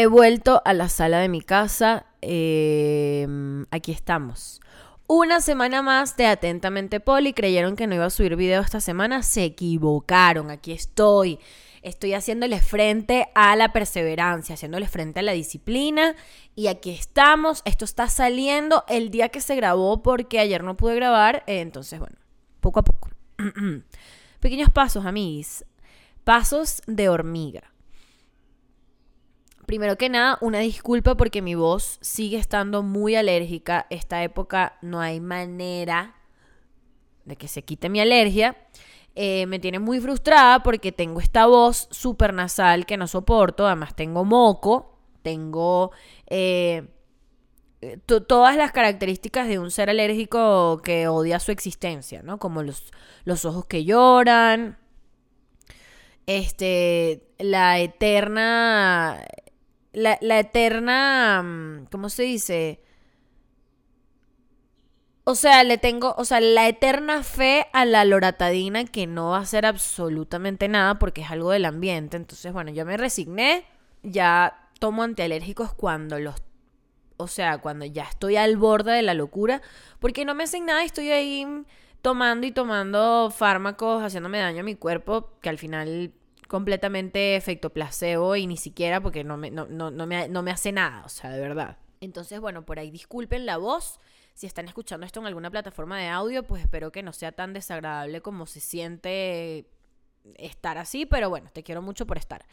He vuelto a la sala de mi casa. Em, aquí estamos. Una semana más de Atentamente Poli. Creyeron que no iba a subir video esta semana. Se equivocaron. Aquí estoy. Estoy haciéndole frente a la perseverancia, haciéndole frente a la disciplina. Y aquí estamos. Esto está saliendo el día que se grabó porque ayer no pude grabar. Entonces, bueno, poco a poco. Pequeños pasos, amigos. Pasos de hormiga. Primero que nada, una disculpa porque mi voz sigue estando muy alérgica. Esta época no hay manera de que se quite mi alergia. Eh, me tiene muy frustrada porque tengo esta voz súper nasal que no soporto. Además tengo moco, tengo eh, todas las características de un ser alérgico que odia su existencia, ¿no? Como los, los ojos que lloran, este, la eterna la, eterna, mm, ¿cómo se dice? O sea, le tengo, o sea, la eterna fe a la loratadina que no va a hacer absolutamente nada porque es algo del ambiente. Entonces, bueno, yo me resigné, ya tomo antialérgicos cuando los, o sea, cuando ya estoy al borde de la locura, porque no me hacen nada, estoy ahí tomando y tomando fármacos, haciéndome daño a mi cuerpo, que al final completamente efecto placebo y ni siquiera porque no me, no, me, hace nada, o sea, de verdad. Entonces, bueno, por ahí disculpen la voz. Si están escuchando esto en alguna plataforma de audio, pues espero que no sea tan desagradable como se siente estar así, pero bueno, te quiero mucho por estar.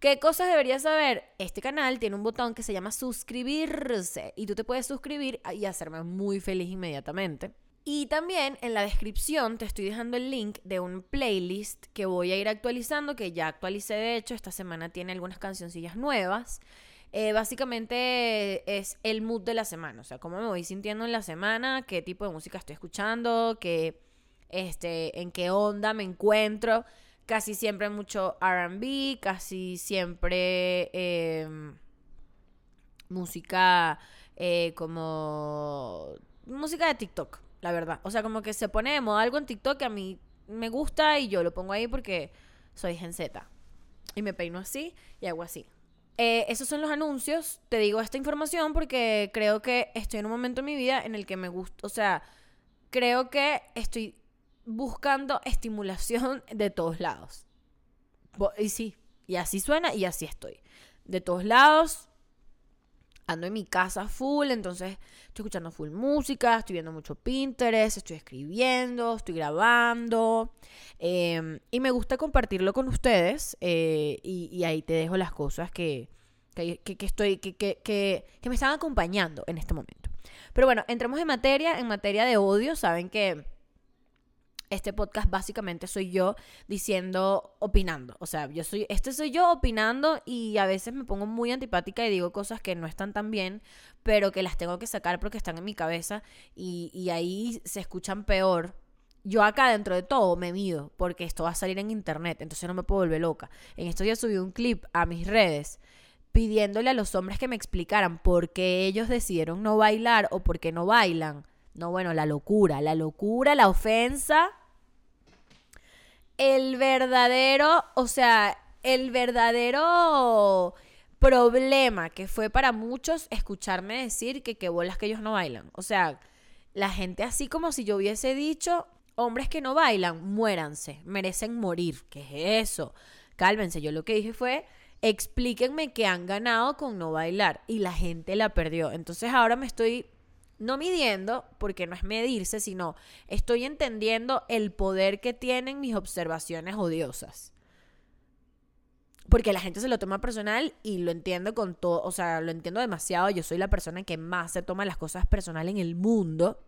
¿Qué cosas deberías saber? Este canal tiene un botón que se llama suscribirse y tú te puedes suscribir y hacerme muy feliz inmediatamente. Y también en la descripción te estoy dejando el link de un playlist que voy a ir actualizando, que ya actualicé de hecho, esta semana tiene algunas cancioncillas nuevas. Eh, básicamente es el mood de la semana, o sea, cómo me voy sintiendo en la semana, qué tipo de música estoy escuchando, qué, este, en qué onda me encuentro. Casi siempre mucho RB, casi siempre em, música eh, como música de TikTok la verdad. O sea, como que se pone de moda algo en TikTok que a mí me gusta y yo lo pongo ahí porque soy gen Z. Y me peino así y hago así. Eh, esos son los anuncios. Te digo esta información porque creo que estoy en un momento en mi vida en el que me gusta, o sea, creo que estoy buscando estimulación de todos lados. Y sí, y así suena y así estoy. De todos lados, ando en mi casa full, entonces estoy escuchando full música, estoy viendo mucho Pinterest, estoy escribiendo, estoy grabando em, y me gusta compartirlo con ustedes eh, y, ahí te dejo las cosas que, que, que estoy, que, que, me están acompañando en este momento. Pero bueno, entremos en materia, en materia de odio, saben que este podcast básicamente soy yo diciendo, opinando. O sea, yo soy, este soy yo opinando y a veces me pongo muy antipática y digo cosas que no están tan bien, pero que las tengo que sacar porque están en mi cabeza y, y ahí se escuchan peor. Yo acá dentro de todo me mido porque esto va a salir en internet, entonces no me puedo volver loca. En esto ya subí un clip a mis redes pidiéndole a los hombres que me explicaran por qué ellos decidieron no bailar o por qué no bailan no, bueno, la locura, la locura, la ofensa. El verdadero, o sea, el verdadero problema que fue para muchos escucharme decir que qué bolas que ellos no bailan. O sea, la gente así como si yo hubiese dicho, hombres que no bailan, muéranse, merecen morir. ¿Qué es eso? Cálmense, yo lo que dije fue, explíquenme que han ganado con no bailar y la gente la perdió. Entonces ahora me estoy no midiendo, porque no es medirse, sino estoy entendiendo el poder que tienen mis observaciones odiosas. Porque la gente se lo toma personal y lo entiendo con todo, o sea, lo entiendo demasiado. Yo soy la persona que más se toma las cosas personal en el mundo.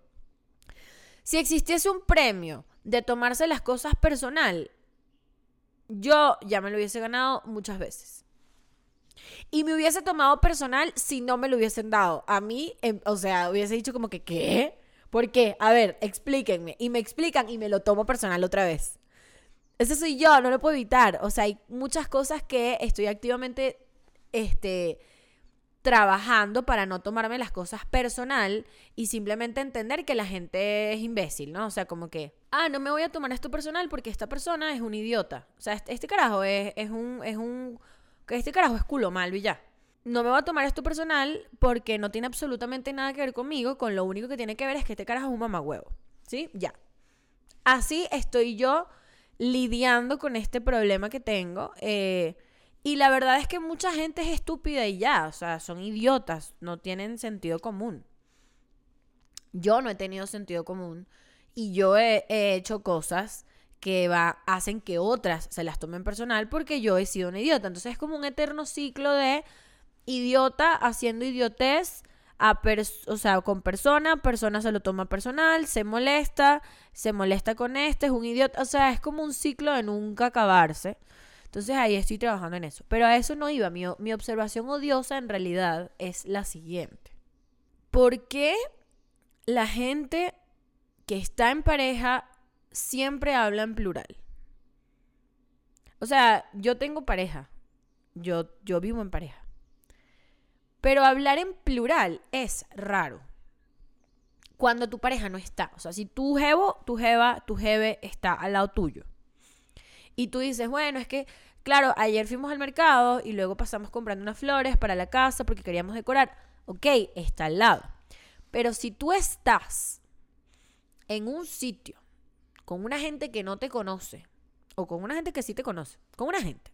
Si existiese un premio de tomarse las cosas personal, yo ya me lo hubiese ganado muchas veces. Y me hubiese tomado personal si no me lo hubiesen dado. A mí, em, o sea, hubiese dicho como que, ¿qué? ¿Por qué? A ver, explíquenme. Y me explican y me lo tomo personal otra vez. Ese soy yo, no lo puedo evitar. O sea, hay muchas cosas que estoy activamente, este, trabajando para no tomarme las cosas personal y simplemente entender que la gente es imbécil, ¿no? O sea, como que, ah, no me voy a tomar esto personal porque esta persona es un idiota. O sea, este, este carajo es, es, un, es un este carajo es culo malo y ya. no me voy a tomar esto personal porque no tiene absolutamente nada que ver conmigo, con lo único que tiene que ver es que este carajo es un mamagüevo. ¿Sí? Ya. Así estoy yo lidiando con este problema que tengo. Eh, y la verdad es que mucha gente es estúpida y ya, o sea, son idiotas, no tienen sentido común. Yo no he tenido sentido común y yo he, hecho cosas que va, hacen que otras se las tomen personal porque yo he sido un idiota. Entonces es como un eterno ciclo de idiota haciendo idiotez a o sea, con persona, persona se lo toma personal, se molesta, se molesta con este, es un idiota, o sea, es como un ciclo de nunca acabarse. Entonces ahí estoy trabajando en eso. Pero a eso no iba. Mi, mi observación odiosa en realidad es la siguiente. ¿Por qué la gente que está en pareja siempre habla en plural? O sea, yo tengo pareja. Yo, yo vivo en pareja. Pero hablar en plural es raro. Cuando tu pareja no está. O sea, si tu jevo, tu jeva, tu jeve está al lado tuyo. Y tú dices, bueno, es que, claro, ayer fuimos al mercado y luego pasamos comprando unas flores para la casa porque queríamos decorar. Ok, está al lado. Pero si tú estás en un sitio con una gente que no te conoce, o con una gente que sí te conoce, con una gente,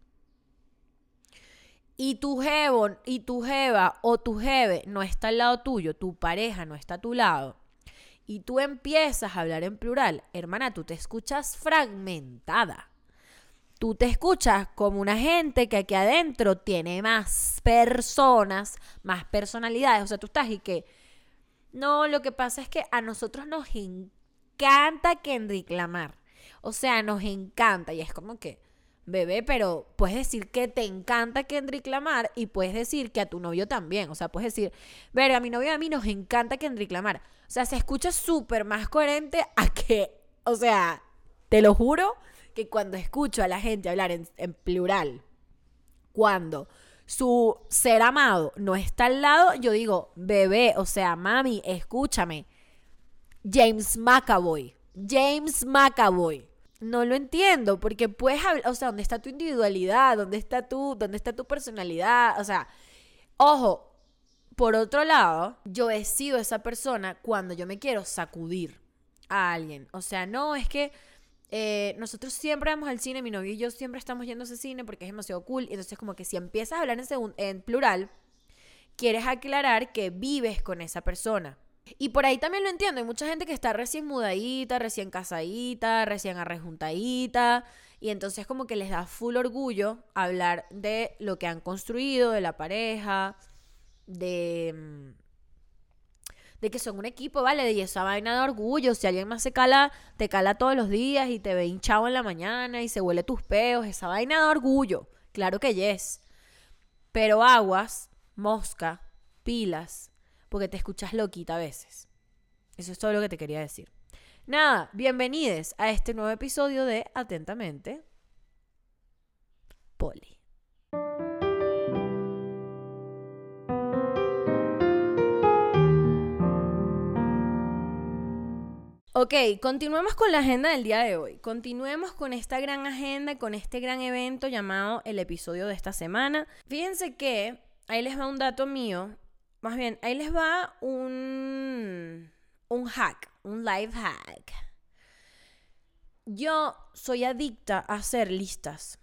y tu jevo y tu jeva o tu jeve no está al lado tuyo, tu pareja no está a tu lado, y tú empiezas a hablar en plural, hermana, tú te escuchas fragmentada. Tú te escuchas como una gente que aquí adentro tiene más personas, más personalidades. O sea, tú estás y que... No, lo que pasa es que a nosotros nos encanta Kendrick Lamar. O sea, nos encanta. Y es como que bebé, pero puedes decir que te encanta Kendrick Lamar y puedes decir que a tu novio también. O sea, puedes decir, verga, a mi novio a mí nos encanta Kendrick Lamar. O sea, se escucha súper más coherente a que, o sea, te lo juro que cuando escucho a la gente hablar en, en plural, cuando su ser amado no está al lado, yo digo, bebé, o sea, mami, escúchame. James McAvoy. James McAvoy no lo entiendo, porque puedes hablar, o sea, ¿dónde está tu individualidad? ¿Dónde está tu, dónde está tu personalidad? O sea, ojo, por otro lado, yo he sido esa persona cuando yo me quiero sacudir a alguien. O sea, no, es que eh, nosotros siempre vamos al cine, mi novio y yo siempre estamos yendo a ese cine porque es demasiado cool. Y entonces, como que si empiezas a hablar en, en plural, quieres aclarar que vives con esa persona. Y por ahí también lo entiendo. Hay mucha gente que está recién mudadita, recién casadita, recién arrejuntadita. Y entonces como que les da full orgullo hablar de lo que han construido, de la pareja, de, mm, de que son un equipo, ¿vale? De esa vaina de orgullo. Si alguien más se cala, te cala todos los días y te ve hinchado en la mañana y se huele tus peos. Esa vaina de orgullo. Claro que yes. Pero aguas, mosca, pilas porque te escuchas loquita a veces. Eso es todo lo que te quería decir. Nada, bienvenidos a este nuevo episodio de Atentamente, Poli. Ok, continuemos con la agenda del día de hoy. Continuemos con esta gran agenda, con este gran evento llamado el episodio de esta semana. Fíjense que ahí les va un dato mío más bien, ahí les va un, un hack, un live hack. Yo soy adicta a hacer listas,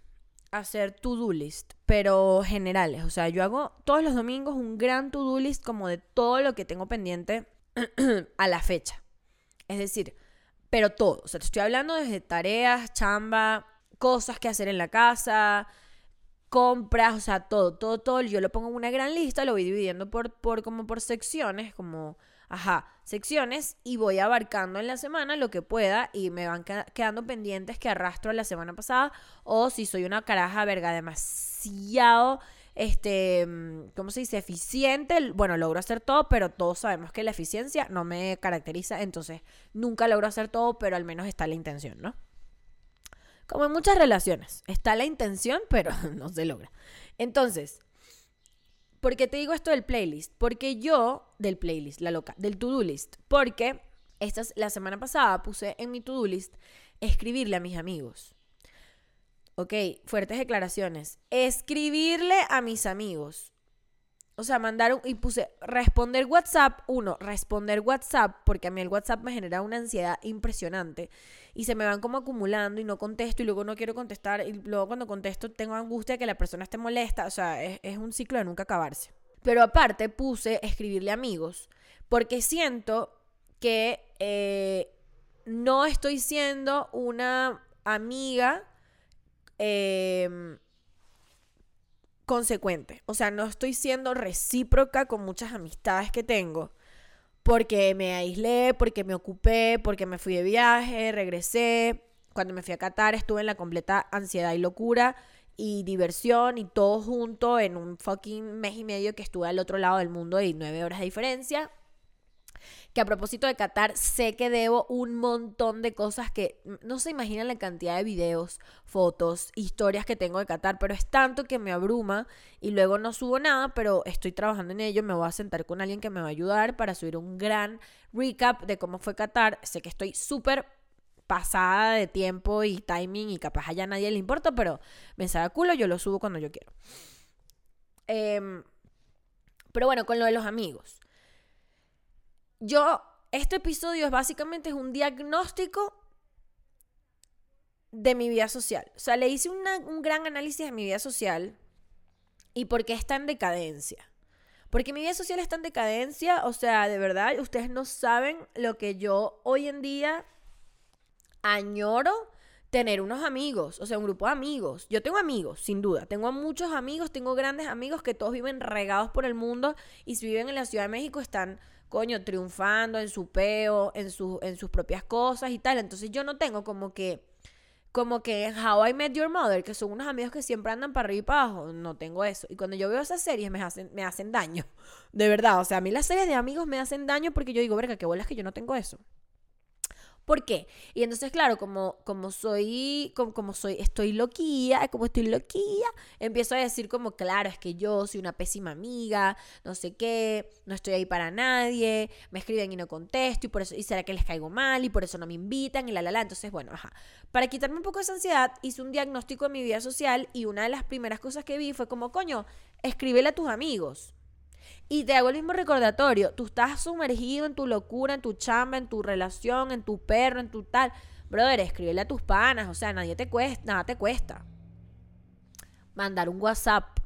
a hacer to-do list, pero generales. O sea, yo hago todos los domingos un gran to-do list como de todo lo que tengo pendiente a la fecha. Es decir, pero todo. O sea, te estoy hablando desde tareas, chamba, cosas que hacer en la casa, compras, o sea, todo, todo, todo, yo lo pongo en una gran lista, lo voy dividiendo por, por como por secciones, como, ajá, secciones, y voy abarcando en la semana lo que pueda y me van quedando pendientes que arrastro la semana pasada, o si soy una caraja verga demasiado, este, ¿cómo se dice? Eficiente, bueno, logro hacer todo, pero todos sabemos que la eficiencia no me caracteriza, entonces nunca logro hacer todo, pero al menos está la intención, ¿no? Como en muchas relaciones, está la intención, pero no se logra. Entonces, ¿por qué te digo esto del playlist? Porque yo, del playlist, la loca, del to-do list, porque esta, la semana pasada puse en mi to-do list escribirle a mis amigos. Ok, fuertes declaraciones. Escribirle a mis amigos. O sea, mandar un, y puse responder WhatsApp, uno, responder WhatsApp, porque a mí el WhatsApp me genera una ansiedad impresionante y se me van como acumulando y no contesto y luego no quiero contestar y luego cuando contesto tengo angustia de que la persona esté molesta, o sea, es, un ciclo de nunca acabarse. Pero aparte puse escribirle amigos, porque siento que eh, no estoy siendo una amiga eh, consecuente. O sea, no estoy siendo recíproca con muchas amistades que tengo. Porque me aislé, porque me ocupé, porque me fui de viaje, regresé. Cuando me fui a Qatar estuve en la completa ansiedad y locura y diversión y todo junto en un fucking mes y medio que estuve al otro lado del mundo y nueve horas de diferencia que a propósito de Qatar, sé que debo un montón de cosas que no se imaginan la cantidad de videos, fotos, historias que tengo de Qatar, pero es tanto que me abruma y luego no subo nada, pero estoy trabajando en ello, me voy a sentar con alguien que me va a ayudar para subir un gran recap de cómo fue Qatar. Sé que estoy súper pasada de tiempo y timing y capaz a nadie le importa, pero me sabe culo, yo lo subo cuando yo quiero. Em, pero bueno, con lo de los amigos yo, este episodio es básicamente es un diagnóstico de mi vida social. O sea, le hice un gran análisis de mi vida social y por qué está en decadencia. Porque mi vida social está en decadencia, o sea, de verdad, ustedes no saben lo que yo hoy en día añoro tener unos amigos, o sea, un grupo de amigos. Yo tengo amigos, sin duda. Tengo muchos amigos, tengo grandes amigos que todos viven regados por el mundo y si viven en la Ciudad de México están coño, triunfando en su peo, en, en sus propias cosas y tal. Entonces yo no tengo como que, como que How I Met Your Mother, que son unos amigos que siempre andan para arriba y para abajo, no tengo eso. Y cuando yo veo esas series me hacen, me hacen daño, de verdad. O sea, a mí las series de amigos me hacen daño porque yo digo, verga, qué bolas que yo no tengo eso. ¿Por qué? Y entonces, claro, como, como soy, como, como, soy, estoy loquía, como estoy loquía, empiezo a decir como, claro, es que yo soy una pésima amiga, no sé qué, no estoy ahí para nadie, me escriben y no contesto, y por eso, y será que les caigo mal, y por eso no me invitan, y la, la, la. Entonces, bueno, ajá. Para quitarme un poco esa ansiedad, hice un diagnóstico de mi vida social, y una de las primeras cosas que vi fue como, coño, escríbele a tus amigos. Y te hago el mismo recordatorio. Tú estás sumergido en tu locura, en tu chamba, en tu relación, en tu perro, en tu tal. Brother, escríbele a tus panas. O sea, nadie te cuesta, nada te cuesta. Mandar un WhatsApp.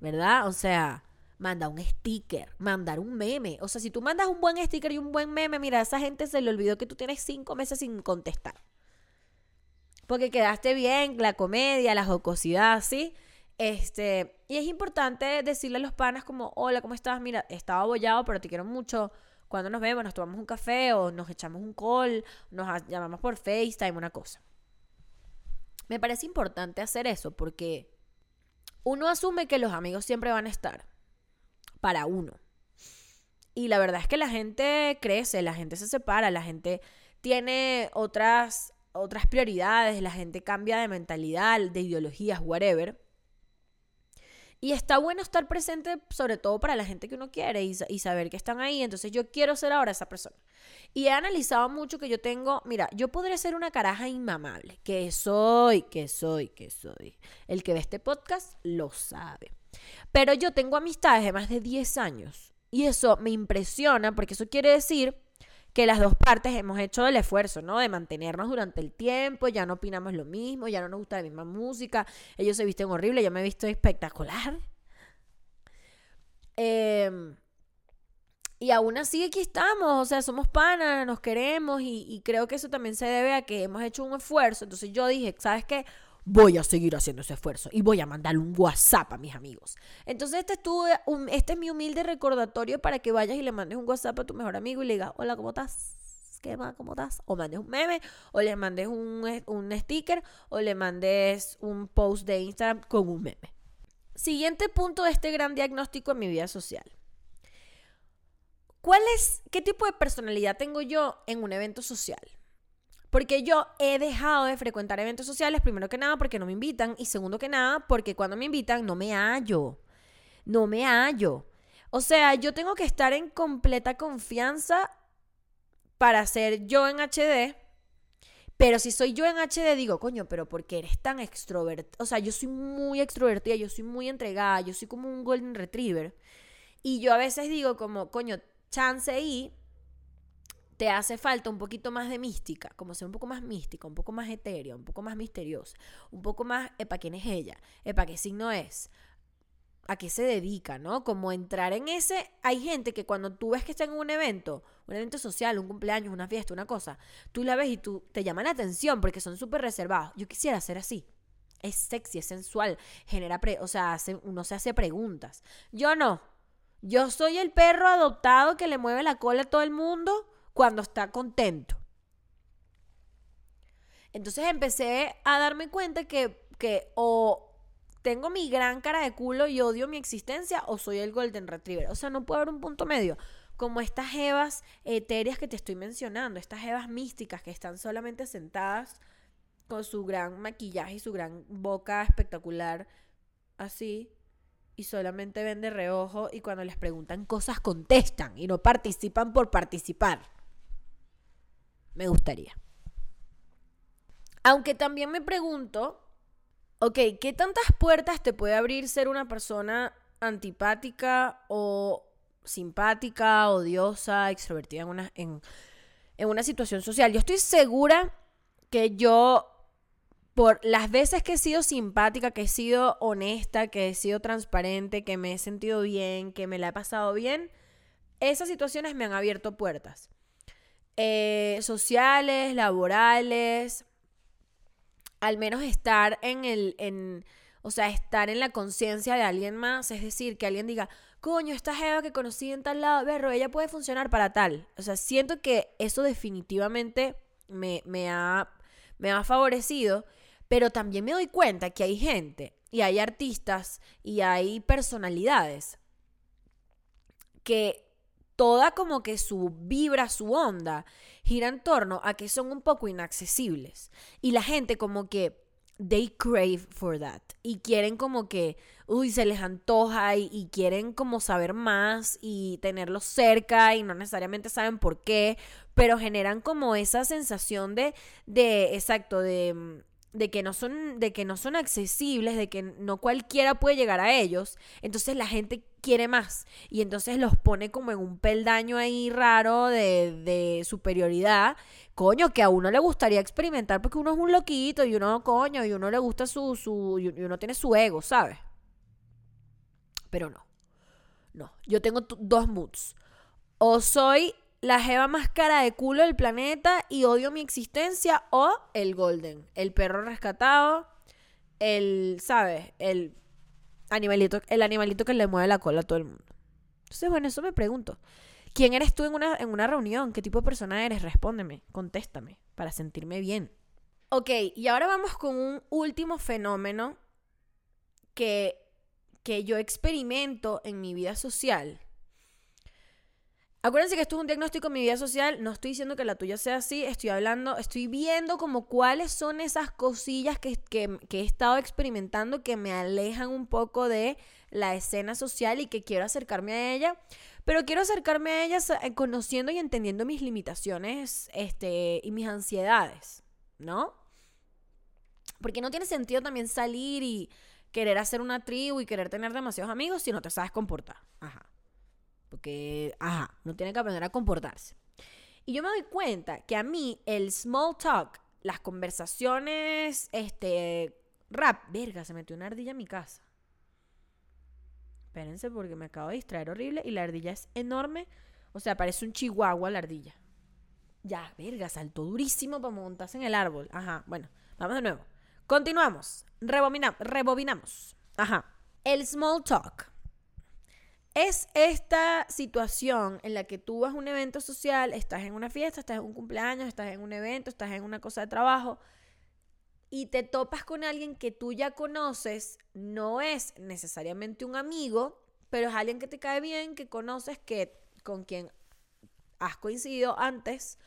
¿Verdad? O sea, manda un sticker, mandar un meme. O sea, si tú mandas un buen sticker y un buen meme, mira, a esa gente se le olvidó que tú tienes cinco meses sin contestar. Porque quedaste bien, la comedia, la jocosidad, ¿sí? Este, y es importante decirle a los panas como, hola, ¿cómo estás? Mira, estaba abollado, pero te quiero mucho. Cuando nos vemos, nos tomamos un café o nos echamos un call, nos llamamos por FaceTime, una cosa. Me parece importante hacer eso porque uno asume que los amigos siempre van a estar para uno. Y la verdad es que la gente crece, la gente se separa, la gente tiene otras, otras prioridades, la gente cambia de mentalidad, de ideologías, whatever. Y está bueno estar presente, sobre todo para la gente que uno quiere y, saber que están ahí. Entonces yo quiero ser ahora esa persona. Y he analizado mucho que yo tengo, mira, yo podría ser una caraja inmamable, que soy, que soy, que soy. El que ve este podcast lo sabe. Pero yo tengo amistades de más de 10 años. Y eso me impresiona porque eso quiere decir que las dos partes hemos hecho el esfuerzo, ¿no? De mantenernos durante el tiempo, ya no opinamos lo mismo, ya no nos gusta la misma música, ellos se visten horrible, yo me he visto espectacular. Em, y aún así aquí estamos, o sea, somos panas, nos queremos y, y, creo que eso también se debe a que hemos hecho un esfuerzo. Entonces yo dije, ¿sabes qué? Voy a seguir haciendo ese esfuerzo y voy a mandarle un WhatsApp a mis amigos. Entonces este, este es mi humilde recordatorio para que vayas y le mandes un WhatsApp a tu mejor amigo y le digas, hola, ¿cómo estás? ¿Qué va? ¿Cómo estás? O mandes un meme, o le mandes un, un sticker, o le mandes un post de Instagram con un meme. Siguiente punto de este gran diagnóstico en mi vida social. ¿Cuál es, qué tipo de personalidad tengo yo en un evento social? Porque yo he dejado de frecuentar eventos sociales, primero que nada, porque no me invitan, y segundo que nada, porque cuando me invitan no me hallo. No me hallo. O sea, yo tengo que estar en completa confianza para ser yo en HD, Pero si soy yo en HD, digo, coño, pero porque eres tan extrovertida. O sea, yo soy muy extrovertida, yo soy muy entregada, yo soy como un golden retriever. Y yo a veces digo como, coño, chance y te hace falta un poquito más de mística, como ser un poco más mística, un poco más etérea, un poco más misteriosa, un poco más, ¿para quién es ella? ¿Para qué signo es? ¿A qué se dedica, no? Como entrar en ese, hay gente que cuando tú ves que está en un evento, un evento social, un cumpleaños, una fiesta, una cosa, tú la ves y tú te llama la atención porque son súper reservados. Yo quisiera ser así. Es sexy, es sensual, genera, o sea, uno se hace preguntas. Yo no. Yo soy el perro adoptado que le mueve la cola a todo el mundo cuando está contento. Entonces empecé a darme cuenta que, que o tengo mi gran cara de culo y odio mi existencia o soy el Golden Retriever. O sea, no puede haber un punto medio. Como estas evas etéreas que te estoy mencionando, estas evas místicas que están solamente sentadas con su gran maquillaje y su gran boca espectacular, así, y solamente ven de reojo y cuando les preguntan cosas contestan y no participan por participar. Me gustaría. Aunque también me pregunto, ok, ¿qué tantas puertas te puede abrir ser una persona antipática o simpática, odiosa, extrovertida en una, en, en una situación social? Yo estoy segura que yo, por las veces que he sido simpática, que he sido honesta, que he sido transparente, que me he sentido bien, que me la he pasado bien, esas situaciones me han abierto puertas. Eh, sociales, laborales, al menos estar en el, en, o sea, estar en la conciencia de alguien más, es decir, que alguien diga, coño, esta Jeva que conocí en tal lado, berro, ella puede funcionar para tal. O sea, siento que eso definitivamente me, me, ha, me ha favorecido, pero también me doy cuenta que hay gente y hay artistas y hay personalidades que toda como que su vibra, su onda, gira en torno a que son un poco inaccesibles. Y la gente como que they crave for that. Y quieren como que, uy, se les antoja y, quieren como saber más y tenerlos cerca y no necesariamente saben por qué, pero generan como esa sensación de, de, exacto, de de que no son de que no son accesibles, de que no cualquiera puede llegar a ellos, entonces la gente quiere más y entonces los pone como en un peldaño ahí raro de, de superioridad, coño, que a uno le gustaría experimentar porque uno es un loquito y uno, coño, y uno le gusta su, su y uno tiene su ego, ¿sabes? Pero no, no, yo tengo dos moods. O soy la jeva más cara de culo del planeta y odio mi existencia o el golden, el perro rescatado, el, ¿sabes? El animalito, el animalito que le mueve la cola a todo el mundo. Entonces, bueno, eso me pregunto. ¿Quién eres tú en una, en una reunión? ¿Qué tipo de persona eres? Respóndeme, contéstame, para sentirme bien. Ok, y ahora vamos con un último fenómeno que, que yo experimento en mi vida social Acuérdense que esto es un diagnóstico en mi vida social, no estoy diciendo que la tuya sea así, estoy hablando, estoy viendo como cuáles son esas cosillas que, he estado experimentando que me alejan un poco de la escena social y que quiero acercarme a ella, pero quiero acercarme a ella eh, conociendo y entendiendo mis limitaciones este, y mis ansiedades, ¿no? Porque no tiene sentido también salir y querer hacer una tribu y querer tener demasiados amigos si no te sabes comportar. Ajá. Porque, ajá, no tiene que aprender a comportarse. Y yo me doy cuenta que a mí el small talk, las conversaciones, este, rap, verga, se metió una ardilla en mi casa. Espérense porque me acabo de distraer horrible y la ardilla es enorme. O sea, parece un chihuahua la ardilla. Ya, verga, saltó durísimo para montarse en el árbol. Ajá, bueno, vamos de nuevo. Continuamos. rebobinamos. Ajá. El small talk es esta situación en la que tú vas a un evento social, estás en una fiesta, estás en un cumpleaños, estás en un evento, estás en una cosa de trabajo y te topas con alguien que tú ya conoces, no es necesariamente un amigo, pero es alguien que te cae bien, que conoces, que con quien has coincidido antes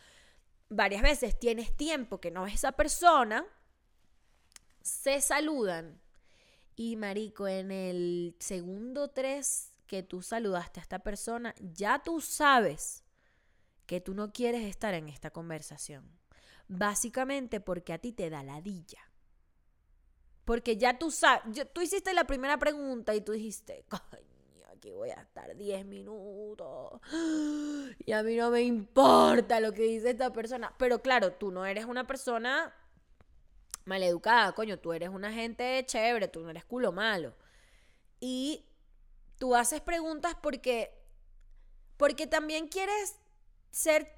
varias veces, tienes tiempo que no ves esa persona, se saludan. Y marico en el segundo tres que tú saludaste a esta persona, ya tú sabes que tú no quieres estar en esta conversación. Básicamente porque a ti te da ladilla. Porque ya tú sabes, tú hiciste la primera pregunta y tú dijiste, coño, aquí voy a estar 10 minutos. Y a mí no me importa lo que dice esta persona. Pero claro, tú no eres una persona maleducada, coño, tú eres una gente chévere, tú no eres culo malo. Y tú haces preguntas porque porque también quieres ser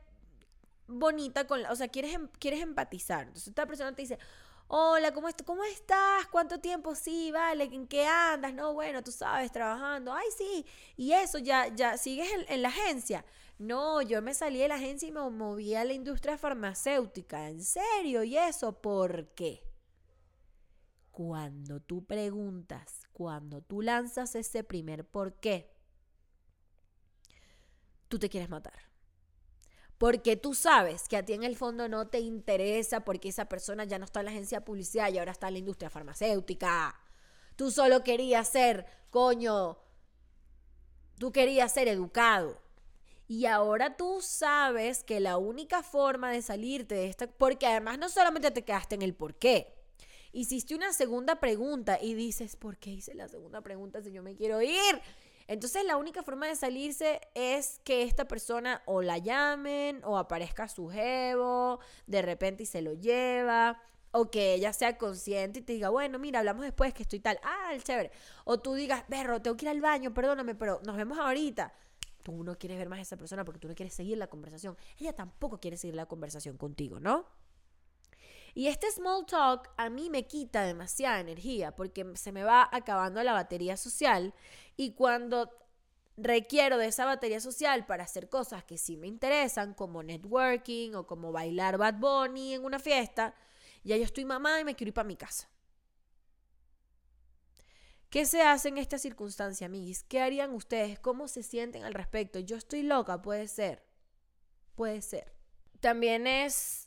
bonita con la, o sea, quieres em, quieres empatizar. Entonces esta persona te dice, Hola, ¿cómo, ¿cómo estás? ¿Cuánto tiempo? Sí, vale, ¿en qué andas? No, bueno, tú sabes, trabajando. Ay, sí. Y eso, ya, ya, ¿sigues en, la agencia? No, yo me salí de la agencia y me moví a la industria farmacéutica. ¿En serio? ¿Y eso por qué? Cuando tú preguntas, cuando tú lanzas ese primer por qué, tú te quieres matar porque tú sabes que a ti en el fondo no te interesa porque esa persona ya no está en la agencia de publicidad y ahora está en la industria farmacéutica. Tú solo querías ser, coño, tú querías ser educado. Y ahora tú sabes que la única forma de salirte de esta, porque además no solamente te quedaste en el por qué, hiciste una segunda pregunta y dices, ¿por qué hice la segunda pregunta si yo me quiero ir? Entonces la única forma de salirse es que esta persona o la llamen o aparezca su jevo de repente y se lo lleva. O que ella sea consciente y te diga, bueno, mira, hablamos después que estoy tal. Ah, el chévere. O tú digas, perro, tengo que ir al baño, perdóname, pero nos vemos ahorita. Tú no quieres ver más a esa persona porque tú no quieres seguir la conversación. Ella tampoco quiere seguir la conversación contigo, ¿no? Y este small talk a mí me quita demasiada energía porque se me va acabando la batería social y cuando requiero de esa batería social para hacer cosas que sí me interesan, como networking o como bailar Bad Bunny en una fiesta, ya yo estoy mamá y me quiero ir para mi casa. ¿Qué se hace en esta circunstancia, amiguis? ¿Qué harían ustedes? ¿Cómo se sienten al respecto? Yo estoy loca, puede ser. Puede ser. También es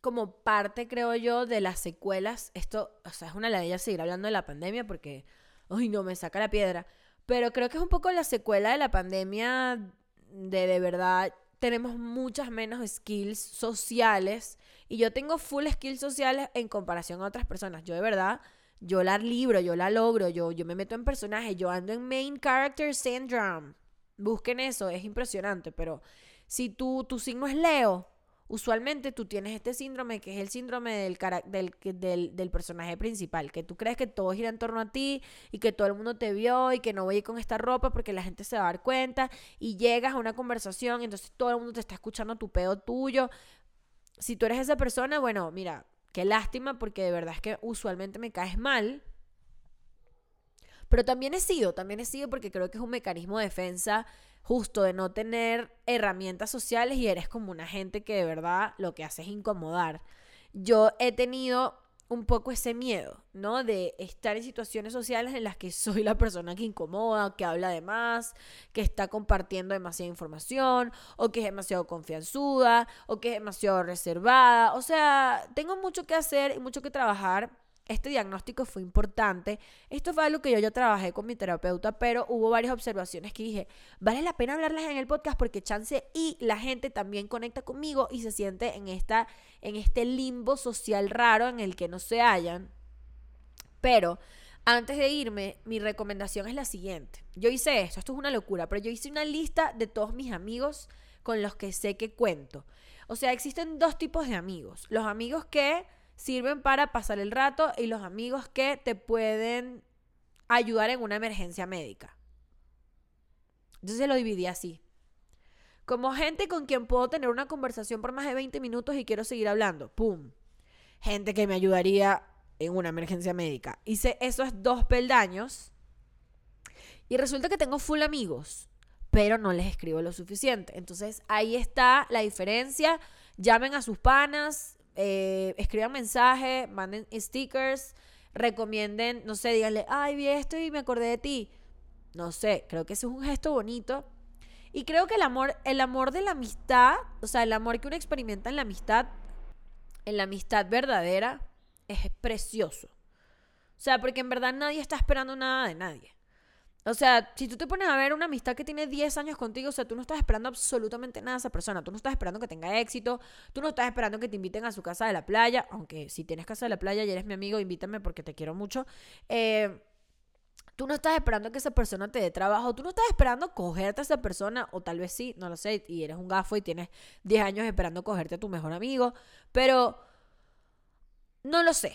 como parte, creo yo, de las secuelas. Esto, o sea, es una ladilla seguir hablando de la pandemia porque, ay, no, me saca la piedra. Pero creo que es un poco la secuela de la pandemia de de verdad tenemos muchas menos skills sociales y yo tengo full skills sociales en comparación a otras personas. Yo de verdad, yo la libro, yo la logro, yo, yo me meto en personajes, yo ando en main character syndrome. Busquen eso, es impresionante, pero si tu, tu signo es Leo, usualmente tú tienes este síndrome que es el síndrome del, del, del, personaje principal, que tú crees que todo gira en torno a ti y que todo el mundo te vio y que no voy a ir con esta ropa porque la gente se va a dar cuenta y llegas a una conversación y entonces todo el mundo te está escuchando tu pedo tuyo. Si tú eres esa persona, bueno, mira, qué lástima porque de verdad es que usualmente me caes mal. Pero también he sido, también he sido porque creo que es un mecanismo de defensa justo de no tener herramientas sociales y eres como una gente que de verdad lo que hace es incomodar. Yo he tenido un poco ese miedo, ¿no? De estar en situaciones sociales en las que soy la persona que incomoda, que habla de más, que está compartiendo demasiada información, o que es demasiado confianzuda, o que es demasiado reservada. O sea, tengo mucho que hacer y mucho que trabajar este diagnóstico fue importante. Esto fue algo que yo ya trabajé con mi terapeuta, pero hubo varias observaciones que dije, vale la pena hablarlas en el podcast porque chance y la gente también conecta conmigo y se siente en, esta, en este limbo social raro en el que no se hallan. Pero antes de irme, mi recomendación es la siguiente. Yo hice esto, esto es una locura, pero yo hice una lista de todos mis amigos con los que sé que cuento. O sea, existen dos tipos de amigos. Los amigos que sirven para pasar el rato y los amigos que te pueden ayudar en una emergencia médica. Entonces lo dividí así. Como gente con quien puedo tener una conversación por más de 20 minutos y quiero seguir hablando. ¡Pum! Gente que me ayudaría en una emergencia médica. Hice esos dos peldaños y resulta que tengo full amigos, pero no les escribo lo suficiente. Entonces ahí está la diferencia. Llamen a sus panas, eh, escriban mensajes, manden stickers, recomienden, no sé, díganle, ay, vi esto y me acordé de ti. No sé, creo que eso es un gesto bonito. Y creo que el amor, el amor de la amistad, o sea, el amor que uno experimenta en la amistad, en la amistad verdadera, es precioso. O sea, porque en verdad nadie está esperando nada de nadie. O sea, si tú te pones a ver una amistad que tiene 10 años contigo, o sea, tú no estás esperando absolutamente nada de esa persona. Tú no estás esperando que tenga éxito. Tú no estás esperando que te inviten a su casa de la playa. Aunque si tienes casa de la playa y eres mi amigo, invítame porque te quiero mucho. Eh, tú no estás esperando que esa persona te dé trabajo. Tú no estás esperando cogerte a esa persona. O tal vez sí, no lo sé. Y eres un gafo y tienes 10 años esperando cogerte a tu mejor amigo. Pero no lo sé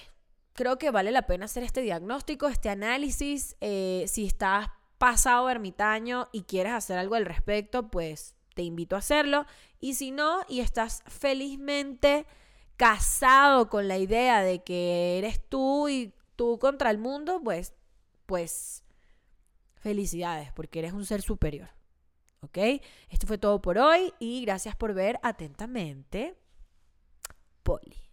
creo que vale la pena hacer este diagnóstico, este análisis. Eh, si estás pasado ermitaño y quieres hacer algo al respecto, pues te invito a hacerlo. Y si no, y estás felizmente casado con la idea de que eres tú y tú contra el mundo, pues, pues, felicidades, porque eres un ser superior. ¿Ok? Esto fue todo por hoy y gracias por ver atentamente. Poli.